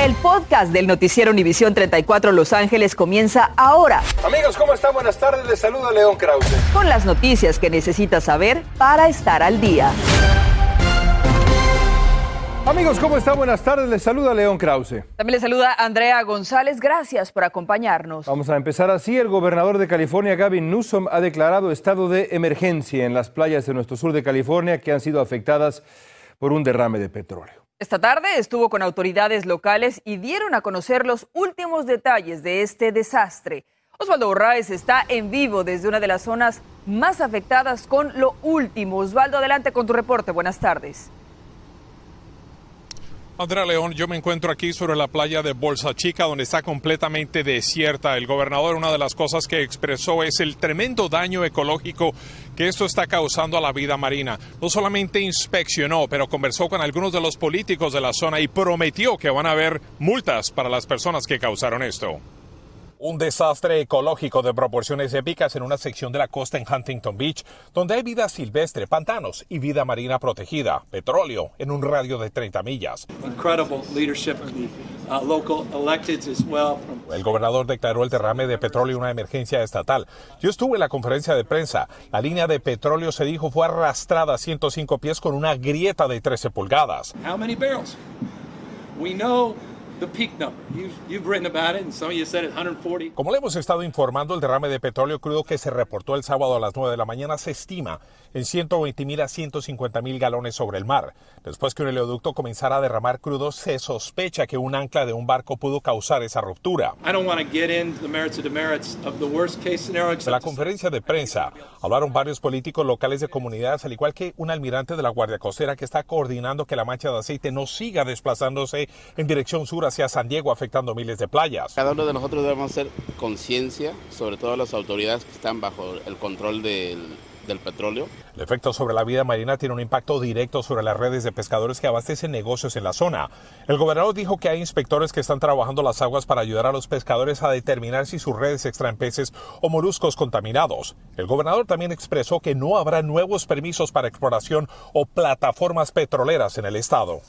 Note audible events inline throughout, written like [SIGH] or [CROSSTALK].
El podcast del noticiero Univisión 34 Los Ángeles comienza ahora. Amigos, ¿cómo están? Buenas tardes. Les saluda León Krause. Con las noticias que necesitas saber para estar al día. Amigos, ¿cómo están? Buenas tardes. Les saluda León Krause. También les saluda Andrea González. Gracias por acompañarnos. Vamos a empezar así. El gobernador de California, Gavin Newsom, ha declarado estado de emergencia en las playas de nuestro sur de California que han sido afectadas por un derrame de petróleo. Esta tarde estuvo con autoridades locales y dieron a conocer los últimos detalles de este desastre. Osvaldo Borraes está en vivo desde una de las zonas más afectadas con lo último. Osvaldo, adelante con tu reporte. Buenas tardes. Andrea León, yo me encuentro aquí sobre la playa de Bolsa Chica, donde está completamente desierta. El gobernador, una de las cosas que expresó es el tremendo daño ecológico que esto está causando a la vida marina. No solamente inspeccionó, pero conversó con algunos de los políticos de la zona y prometió que van a haber multas para las personas que causaron esto. Un desastre ecológico de proporciones épicas en una sección de la costa en Huntington Beach, donde hay vida silvestre, pantanos y vida marina protegida, petróleo en un radio de 30 millas. El gobernador declaró el derrame de petróleo una emergencia estatal. Yo estuve en la conferencia de prensa. La línea de petróleo se dijo fue arrastrada a 105 pies con una grieta de 13 pulgadas. Como le hemos estado informando, el derrame de petróleo crudo que se reportó el sábado a las 9 de la mañana se estima en 120 mil a 150 mil galones sobre el mar. Después que un oleoducto comenzara a derramar crudo, se sospecha que un ancla de un barco pudo causar esa ruptura. De la conferencia de prensa hablaron varios políticos locales de comunidades, al igual que un almirante de la Guardia Costera que está coordinando que la mancha de aceite no siga desplazándose en dirección sur hacia San Diego, afectando miles de playas. Cada uno de nosotros debemos hacer conciencia, sobre todo las autoridades que están bajo el control del, del petróleo. El efecto sobre la vida marina tiene un impacto directo sobre las redes de pescadores que abastecen negocios en la zona. El gobernador dijo que hay inspectores que están trabajando las aguas para ayudar a los pescadores a determinar si sus redes extraen peces o moluscos contaminados. El gobernador también expresó que no habrá nuevos permisos para exploración o plataformas petroleras en el estado.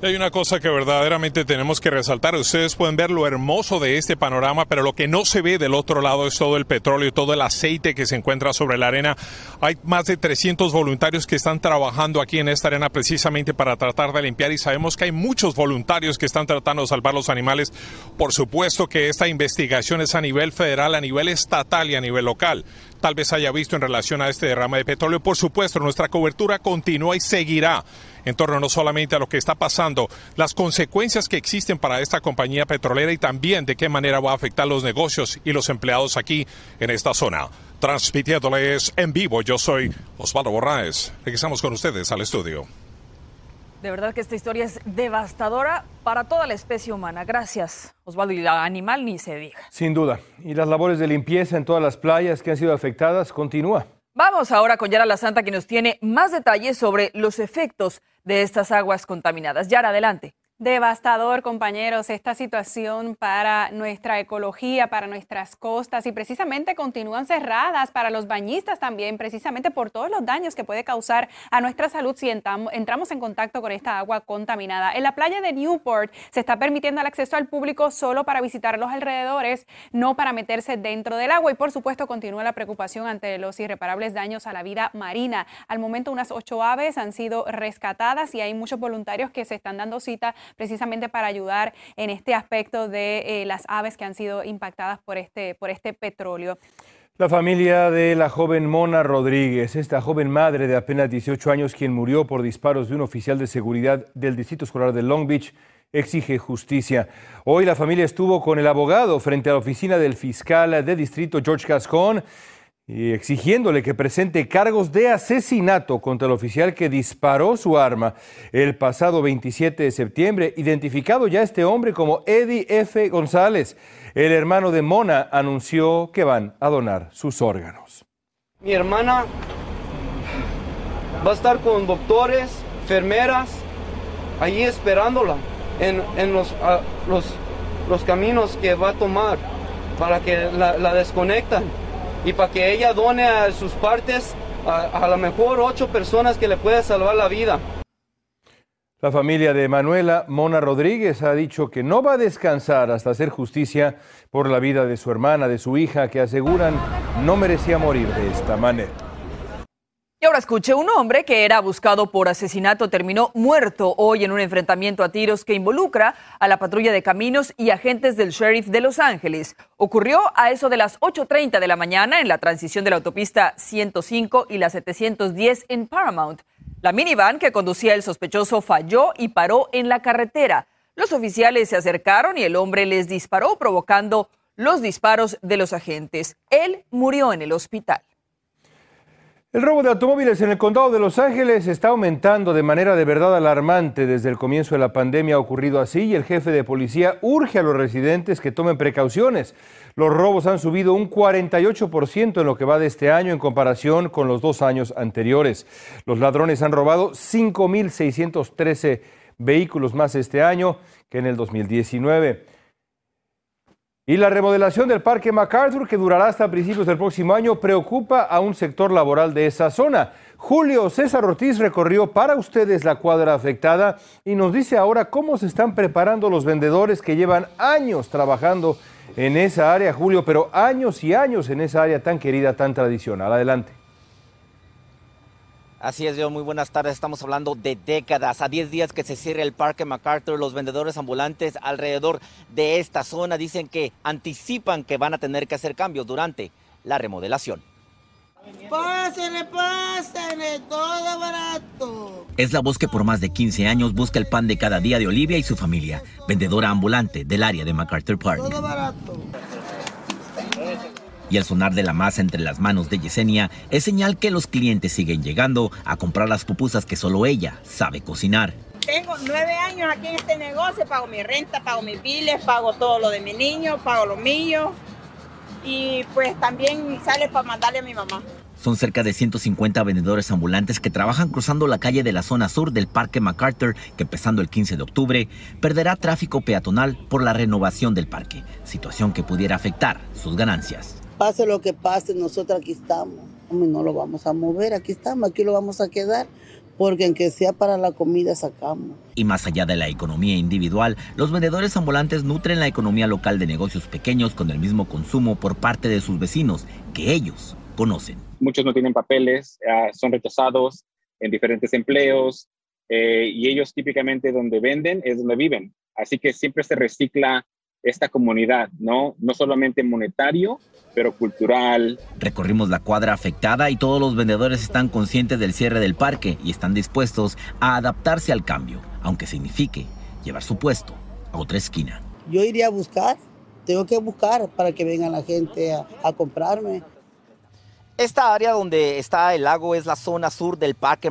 Hay una cosa que verdaderamente tenemos que resaltar. Ustedes pueden ver lo hermoso de este panorama, pero lo que no se ve del otro lado es todo el petróleo, todo el aceite que se encuentra sobre la arena. Hay más de 300 voluntarios que están trabajando aquí en esta arena precisamente para tratar de limpiar y sabemos que hay muchos voluntarios que están tratando de salvar los animales. Por supuesto que esta investigación es a nivel federal, a nivel estatal y a nivel local tal vez haya visto en relación a este derrame de petróleo. Por supuesto, nuestra cobertura continúa y seguirá en torno no solamente a lo que está pasando, las consecuencias que existen para esta compañía petrolera y también de qué manera va a afectar los negocios y los empleados aquí en esta zona. Transmitiéndoles en vivo, yo soy Osvaldo Borraes. Regresamos con ustedes al estudio. De verdad que esta historia es devastadora para toda la especie humana. Gracias, Osvaldo. Y la animal ni se diga. Sin duda. Y las labores de limpieza en todas las playas que han sido afectadas continúa. Vamos ahora con Yara La Santa, que nos tiene más detalles sobre los efectos de estas aguas contaminadas. Yara, adelante. Devastador, compañeros, esta situación para nuestra ecología, para nuestras costas y precisamente continúan cerradas para los bañistas también, precisamente por todos los daños que puede causar a nuestra salud si entramos en contacto con esta agua contaminada. En la playa de Newport se está permitiendo el acceso al público solo para visitar los alrededores, no para meterse dentro del agua y por supuesto continúa la preocupación ante los irreparables daños a la vida marina. Al momento unas ocho aves han sido rescatadas y hay muchos voluntarios que se están dando cita precisamente para ayudar en este aspecto de eh, las aves que han sido impactadas por este, por este petróleo. La familia de la joven Mona Rodríguez, esta joven madre de apenas 18 años quien murió por disparos de un oficial de seguridad del Distrito Escolar de Long Beach, exige justicia. Hoy la familia estuvo con el abogado frente a la oficina del fiscal de distrito George Gascon y exigiéndole que presente cargos de asesinato contra el oficial que disparó su arma el pasado 27 de septiembre, identificado ya este hombre como Eddie F. González. El hermano de Mona anunció que van a donar sus órganos. Mi hermana va a estar con doctores, enfermeras, allí esperándola en, los, los, caminos que va a tomar para que la, la desconectan y para que ella done a sus partes a, lo mejor ocho personas que le pueda salvar la vida. La familia de Manuela Mona Rodríguez ha dicho que no va a descansar hasta hacer justicia por la vida de su hermana, de su hija, que aseguran no merecía morir de esta manera. Y ahora escuche, un hombre que era buscado por asesinato terminó muerto hoy en un enfrentamiento a tiros que involucra a la patrulla de caminos y agentes del sheriff de Los Ángeles. Ocurrió a eso de las 8.30 de la mañana en la transición de la autopista 105 y la 710 en Paramount. La minivan que conducía el sospechoso falló y paró en la carretera. Los oficiales se acercaron y el hombre les disparó provocando los disparos de los agentes. Él murió en el hospital. El robo de automóviles en el condado de Los Ángeles está aumentando de manera de verdad alarmante. Desde el comienzo de la pandemia ha ocurrido así y el jefe de policía urge a los residentes que tomen precauciones. Los robos han subido un 48% en lo que va de este año en comparación con los dos años anteriores. Los ladrones han robado 5.613 vehículos más este año que en el 2019. Y la remodelación del Parque MacArthur, que durará hasta principios del próximo año, preocupa a un sector laboral de esa zona. Julio César Ortiz recorrió para ustedes la cuadra afectada y nos dice ahora cómo se están preparando los vendedores que llevan años trabajando en esa área, Julio, pero años y años en esa área tan querida, tan tradicional. Adelante. Así es, yo muy buenas tardes. Estamos hablando de décadas. A 10 días que se cierre el Parque MacArthur, los vendedores ambulantes alrededor de esta zona dicen que anticipan que van a tener que hacer cambios durante la remodelación. Pásenle, pásenle, todo barato. Es la voz que por más de 15 años busca el pan de cada día de Olivia y su familia, vendedora ambulante del área de MacArthur Park. Todo barato y el sonar de la masa entre las manos de Yesenia es señal que los clientes siguen llegando a comprar las pupusas que solo ella sabe cocinar. Tengo nueve años aquí en este negocio, pago mi renta, pago mis biles, pago todo lo de mi niño, pago lo mío y pues también sale para mandarle a mi mamá. Son cerca de 150 vendedores ambulantes que trabajan cruzando la calle de la zona sur del Parque MacArthur, que empezando el 15 de octubre perderá tráfico peatonal por la renovación del parque, situación que pudiera afectar sus ganancias. Pase lo que pase, nosotros aquí estamos. No lo vamos a mover, aquí estamos, aquí lo vamos a quedar, porque aunque sea para la comida sacamos. Y más allá de la economía individual, los vendedores ambulantes nutren la economía local de negocios pequeños con el mismo consumo por parte de sus vecinos que ellos conocen. Muchos no tienen papeles, ah, son rechazados en diferentes empleos eh, y ellos típicamente donde venden es donde viven. Así que siempre se recicla esta comunidad, ¿no? No solamente monetario, pero cultural. Recorrimos la cuadra afectada y todos los vendedores están conscientes del cierre del parque y están dispuestos a adaptarse al cambio, aunque signifique llevar su puesto a otra esquina. Yo iría a buscar, tengo que buscar para que venga la gente a, a comprarme. Esta área donde está el lago es la zona sur del parque,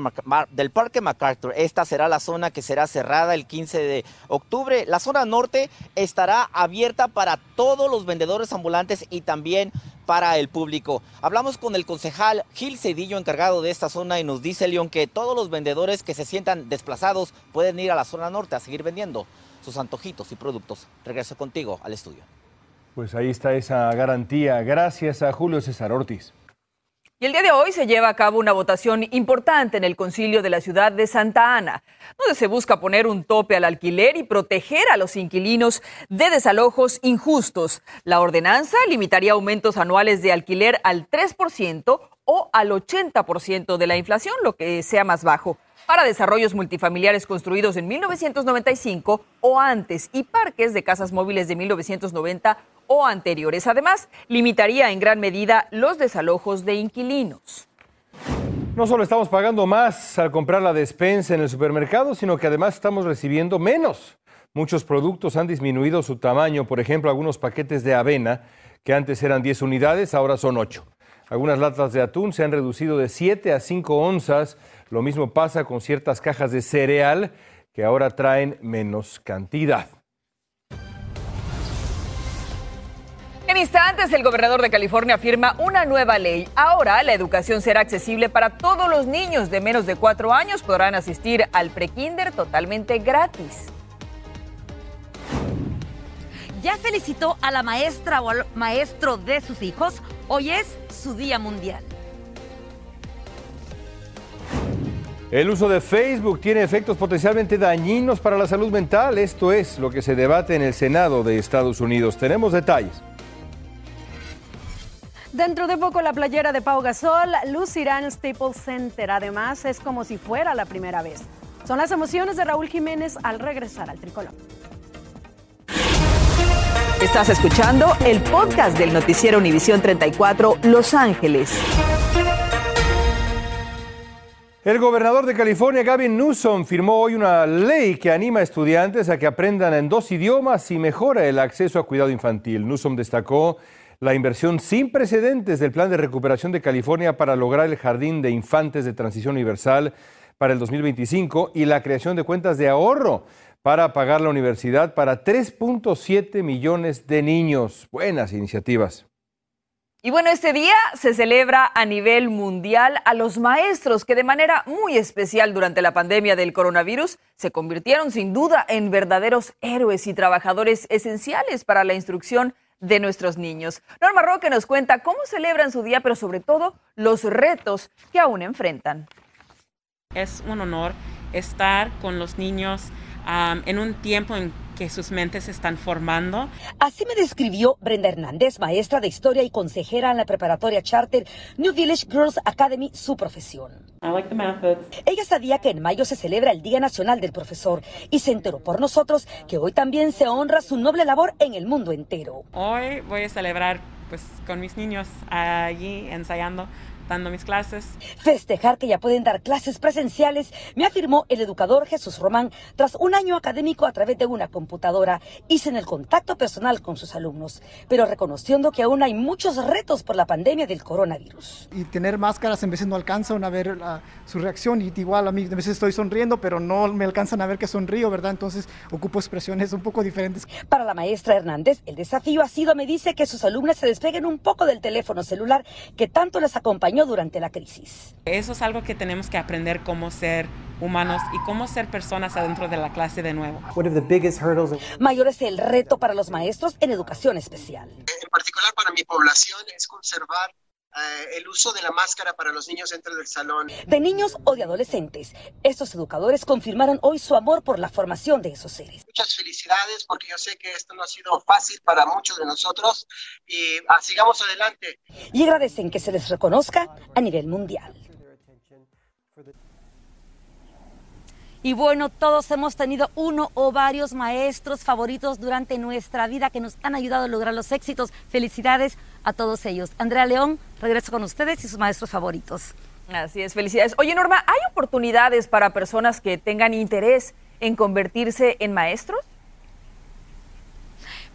del parque MacArthur. Esta será la zona que será cerrada el 15 de octubre. La zona norte estará abierta para todos los vendedores ambulantes y también para el público. Hablamos con el concejal Gil Cedillo, encargado de esta zona, y nos dice, León, que todos los vendedores que se sientan desplazados pueden ir a la zona norte a seguir vendiendo sus antojitos y productos. Regreso contigo al estudio. Pues ahí está esa garantía. Gracias a Julio César Ortiz. Y el día de hoy se lleva a cabo una votación importante en el concilio de la ciudad de Santa Ana, donde se busca poner un tope al alquiler y proteger a los inquilinos de desalojos injustos. La ordenanza limitaría aumentos anuales de alquiler al 3% o al 80% de la inflación, lo que sea más bajo para desarrollos multifamiliares construidos en 1995 o antes y parques de casas móviles de 1990 o anteriores. Además, limitaría en gran medida los desalojos de inquilinos. No solo estamos pagando más al comprar la despensa en el supermercado, sino que además estamos recibiendo menos. Muchos productos han disminuido su tamaño, por ejemplo, algunos paquetes de avena que antes eran 10 unidades, ahora son 8. Algunas latas de atún se han reducido de 7 a 5 onzas lo mismo pasa con ciertas cajas de cereal que ahora traen menos cantidad. En instantes, el gobernador de California firma una nueva ley. Ahora la educación será accesible para todos los niños de menos de cuatro años. Podrán asistir al prekinder totalmente gratis. Ya felicitó a la maestra o al maestro de sus hijos. Hoy es su día mundial. El uso de Facebook tiene efectos potencialmente dañinos para la salud mental. Esto es lo que se debate en el Senado de Estados Unidos. Tenemos detalles. Dentro de poco la playera de Pau Gasol lucirá en Staples Center. Además, es como si fuera la primera vez. Son las emociones de Raúl Jiménez al regresar al tricolor. Estás escuchando el podcast del noticiero Univisión 34 Los Ángeles. El gobernador de California, Gavin Newsom, firmó hoy una ley que anima a estudiantes a que aprendan en dos idiomas y mejora el acceso a cuidado infantil. Newsom destacó la inversión sin precedentes del Plan de Recuperación de California para lograr el Jardín de Infantes de Transición Universal para el 2025 y la creación de cuentas de ahorro para pagar la universidad para 3.7 millones de niños. Buenas iniciativas. Y bueno, este día se celebra a nivel mundial a los maestros que de manera muy especial durante la pandemia del coronavirus se convirtieron sin duda en verdaderos héroes y trabajadores esenciales para la instrucción de nuestros niños. Norma Roque nos cuenta cómo celebran su día, pero sobre todo los retos que aún enfrentan. Es un honor estar con los niños en un tiempo en que sus mentes se están formando. Así me describió Brenda Hernández, maestra de historia y consejera en la preparatoria charter New Village Girls Academy, su profesión. Ella sabía que en mayo se celebra el Día Nacional del Profesor y se enteró por nosotros que hoy también se honra su noble labor en el mundo entero. Hoy voy a celebrar pues con mis niños allí ensayando dando mis clases. Festejar que ya pueden dar clases presenciales, me afirmó el educador Jesús Román tras un año académico a través de una computadora y sin el contacto personal con sus alumnos, pero reconociendo que aún hay muchos retos por la pandemia del coronavirus. Y tener máscaras en veces no alcanzan a ver su reacción y igual a mí a veces estoy sonriendo, pero no me alcanzan a ver que sonrío, ¿verdad? Entonces ocupo expresiones un poco diferentes. Para la maestra Hernández, el desafío ha sido, me dice, que sus alumnas se despeguen un poco del teléfono celular que tanto les acompañó durante la crisis. Eso es algo que tenemos que aprender cómo ser humanos y cómo ser personas adentro de la clase de nuevo. Mayor es el reto para los maestros en educación especial. En particular para mi población es conservar eh, el uso de la máscara para los niños dentro del salón. De niños o de adolescentes, estos educadores confirmaron hoy su amor por la formación de esos seres. Muchas felicidades porque yo sé que esto no ha sido fácil para muchos de nosotros y ah, sigamos adelante. Y agradecen que se les reconozca a nivel mundial. Y bueno, todos hemos tenido uno o varios maestros favoritos durante nuestra vida que nos han ayudado a lograr los éxitos. Felicidades a todos ellos. Andrea León, regreso con ustedes y sus maestros favoritos. Así es, felicidades. Oye, Norma, ¿hay oportunidades para personas que tengan interés en convertirse en maestros?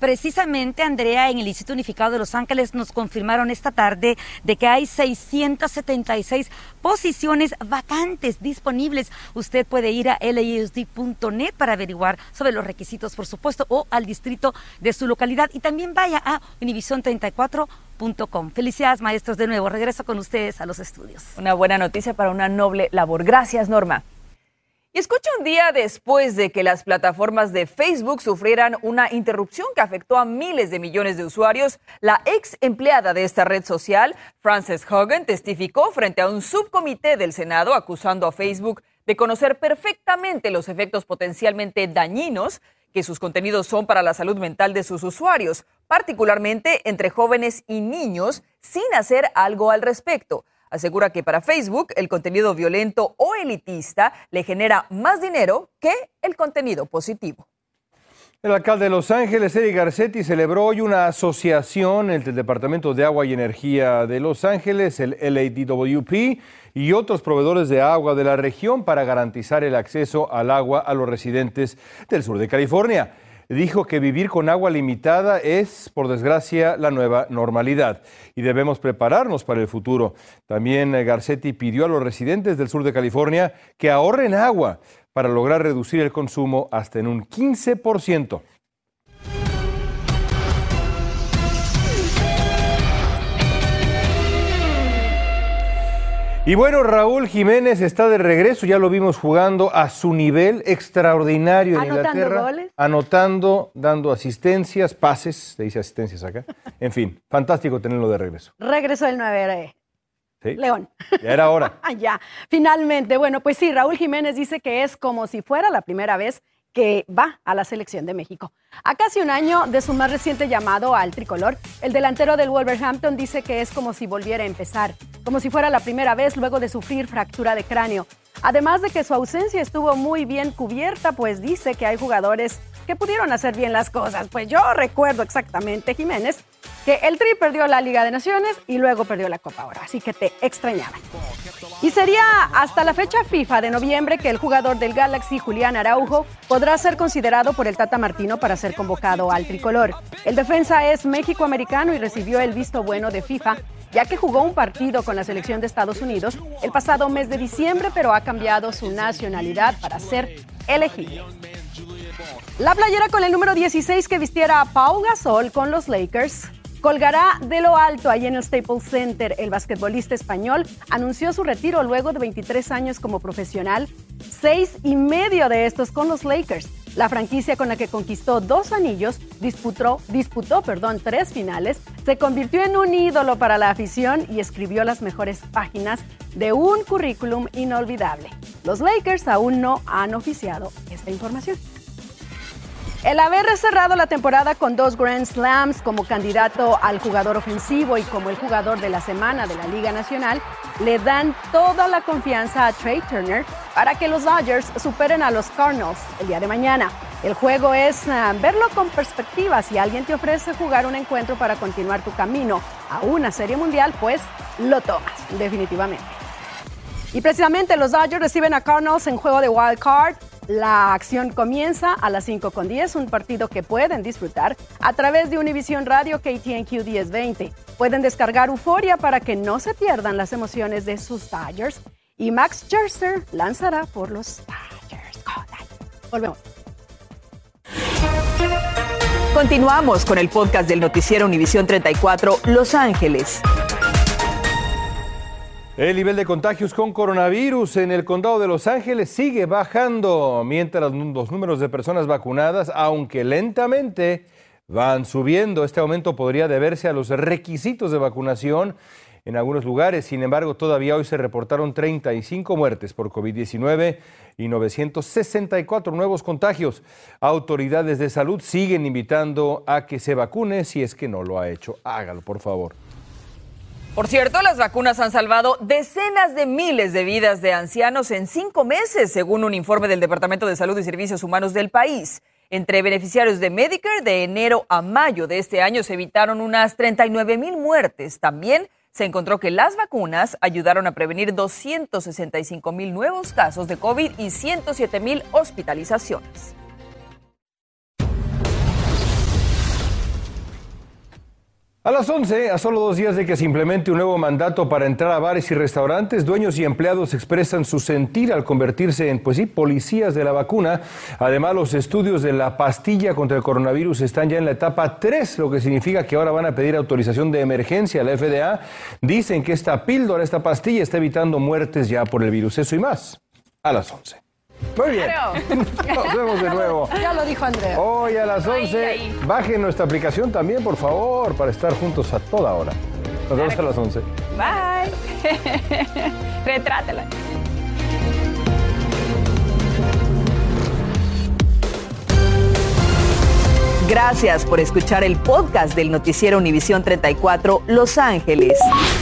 Precisamente, Andrea, en el Instituto Unificado de Los Ángeles nos confirmaron esta tarde de que hay 676 posiciones vacantes disponibles. Usted puede ir a lausd.net para averiguar sobre los requisitos, por supuesto, o al distrito de su localidad. Y también vaya a univision34.com. Felicidades, maestros, de nuevo. Regreso con ustedes a los estudios. Una buena noticia para una noble labor. Gracias, Norma. Y escucha un día después de que las plataformas de Facebook sufrieran una interrupción que afectó a miles de millones de usuarios, la ex empleada de esta red social, Frances Hogan, testificó frente a un subcomité del Senado acusando a Facebook de conocer perfectamente los efectos potencialmente dañinos que sus contenidos son para la salud mental de sus usuarios, particularmente entre jóvenes y niños, sin hacer algo al respecto. Asegura que para Facebook el contenido violento o elitista le genera más dinero que el contenido positivo. El alcalde de Los Ángeles, Eric Garcetti, celebró hoy una asociación entre el Departamento de Agua y Energía de Los Ángeles, el LADWP, y otros proveedores de agua de la región para garantizar el acceso al agua a los residentes del sur de California dijo que vivir con agua limitada es, por desgracia, la nueva normalidad y debemos prepararnos para el futuro. También eh, Garcetti pidió a los residentes del sur de California que ahorren agua para lograr reducir el consumo hasta en un 15%. Y bueno, Raúl Jiménez está de regreso, ya lo vimos jugando a su nivel extraordinario en anotando Inglaterra, goles. anotando, dando asistencias, pases, se dice asistencias acá. En fin, fantástico tenerlo de regreso. Regreso del 9. León. Ya era hora. [LAUGHS] ya, finalmente. Bueno, pues sí, Raúl Jiménez dice que es como si fuera la primera vez que va a la selección de México. A casi un año de su más reciente llamado al tricolor, el delantero del Wolverhampton dice que es como si volviera a empezar, como si fuera la primera vez luego de sufrir fractura de cráneo. Además de que su ausencia estuvo muy bien cubierta, pues dice que hay jugadores que pudieron hacer bien las cosas. Pues yo recuerdo exactamente, Jiménez, que el Tri perdió la Liga de Naciones y luego perdió la Copa ahora, así que te extrañaban. Y sería hasta la fecha FIFA de noviembre que el jugador del Galaxy, Julián Araujo, podrá ser considerado por el Tata Martino para ser convocado al tricolor. El defensa es México-americano y recibió el visto bueno de FIFA ya que jugó un partido con la selección de Estados Unidos el pasado mes de diciembre, pero ha cambiado su nacionalidad para ser elegible. La playera con el número 16 que vistiera Pau Gasol con los Lakers colgará de lo alto ahí en el Staples Center. El basquetbolista español anunció su retiro luego de 23 años como profesional, seis y medio de estos con los Lakers. La franquicia con la que conquistó dos anillos, disputó, disputó perdón, tres finales, se convirtió en un ídolo para la afición y escribió las mejores páginas de un currículum inolvidable. Los Lakers aún no han oficiado esta información. El haber cerrado la temporada con dos Grand Slams como candidato al jugador ofensivo y como el jugador de la semana de la Liga Nacional le dan toda la confianza a Trey Turner para que los Dodgers superen a los Cardinals el día de mañana. El juego es ah, verlo con perspectiva. Si alguien te ofrece jugar un encuentro para continuar tu camino a una serie mundial, pues lo tomas, definitivamente. Y precisamente los Dodgers reciben a Cardinals en juego de wild card la acción comienza a las 5 con 10, un partido que pueden disfrutar a través de Univision Radio KTNQ 1020. Pueden descargar Euforia para que no se pierdan las emociones de sus Dodgers. Y Max Scherzer lanzará por los Dodgers. Volvemos. Continuamos con el podcast del noticiero Univisión 34 Los Ángeles. El nivel de contagios con coronavirus en el condado de Los Ángeles sigue bajando, mientras los números de personas vacunadas, aunque lentamente, van subiendo. Este aumento podría deberse a los requisitos de vacunación en algunos lugares. Sin embargo, todavía hoy se reportaron 35 muertes por COVID-19 y 964 nuevos contagios. Autoridades de salud siguen invitando a que se vacune si es que no lo ha hecho. Hágalo, por favor. Por cierto, las vacunas han salvado decenas de miles de vidas de ancianos en cinco meses, según un informe del Departamento de Salud y Servicios Humanos del país. Entre beneficiarios de Medicare, de enero a mayo de este año se evitaron unas 39 mil muertes. También se encontró que las vacunas ayudaron a prevenir 265 mil nuevos casos de COVID y 107 mil hospitalizaciones. A las 11, a solo dos días de que se implemente un nuevo mandato para entrar a bares y restaurantes, dueños y empleados expresan su sentir al convertirse en, pues sí, policías de la vacuna. Además, los estudios de la pastilla contra el coronavirus están ya en la etapa 3, lo que significa que ahora van a pedir autorización de emergencia a la FDA. Dicen que esta píldora, esta pastilla está evitando muertes ya por el virus. Eso y más, a las 11. Muy bien. [LAUGHS] Nos vemos de nuevo. Lo dijo Andrea. Hoy a las 11. Bajen nuestra aplicación también, por favor, para estar juntos a toda hora. Nos vemos a las 11. Bye. [LAUGHS] Retrátela. Gracias por escuchar el podcast del noticiero Univisión 34 Los Ángeles.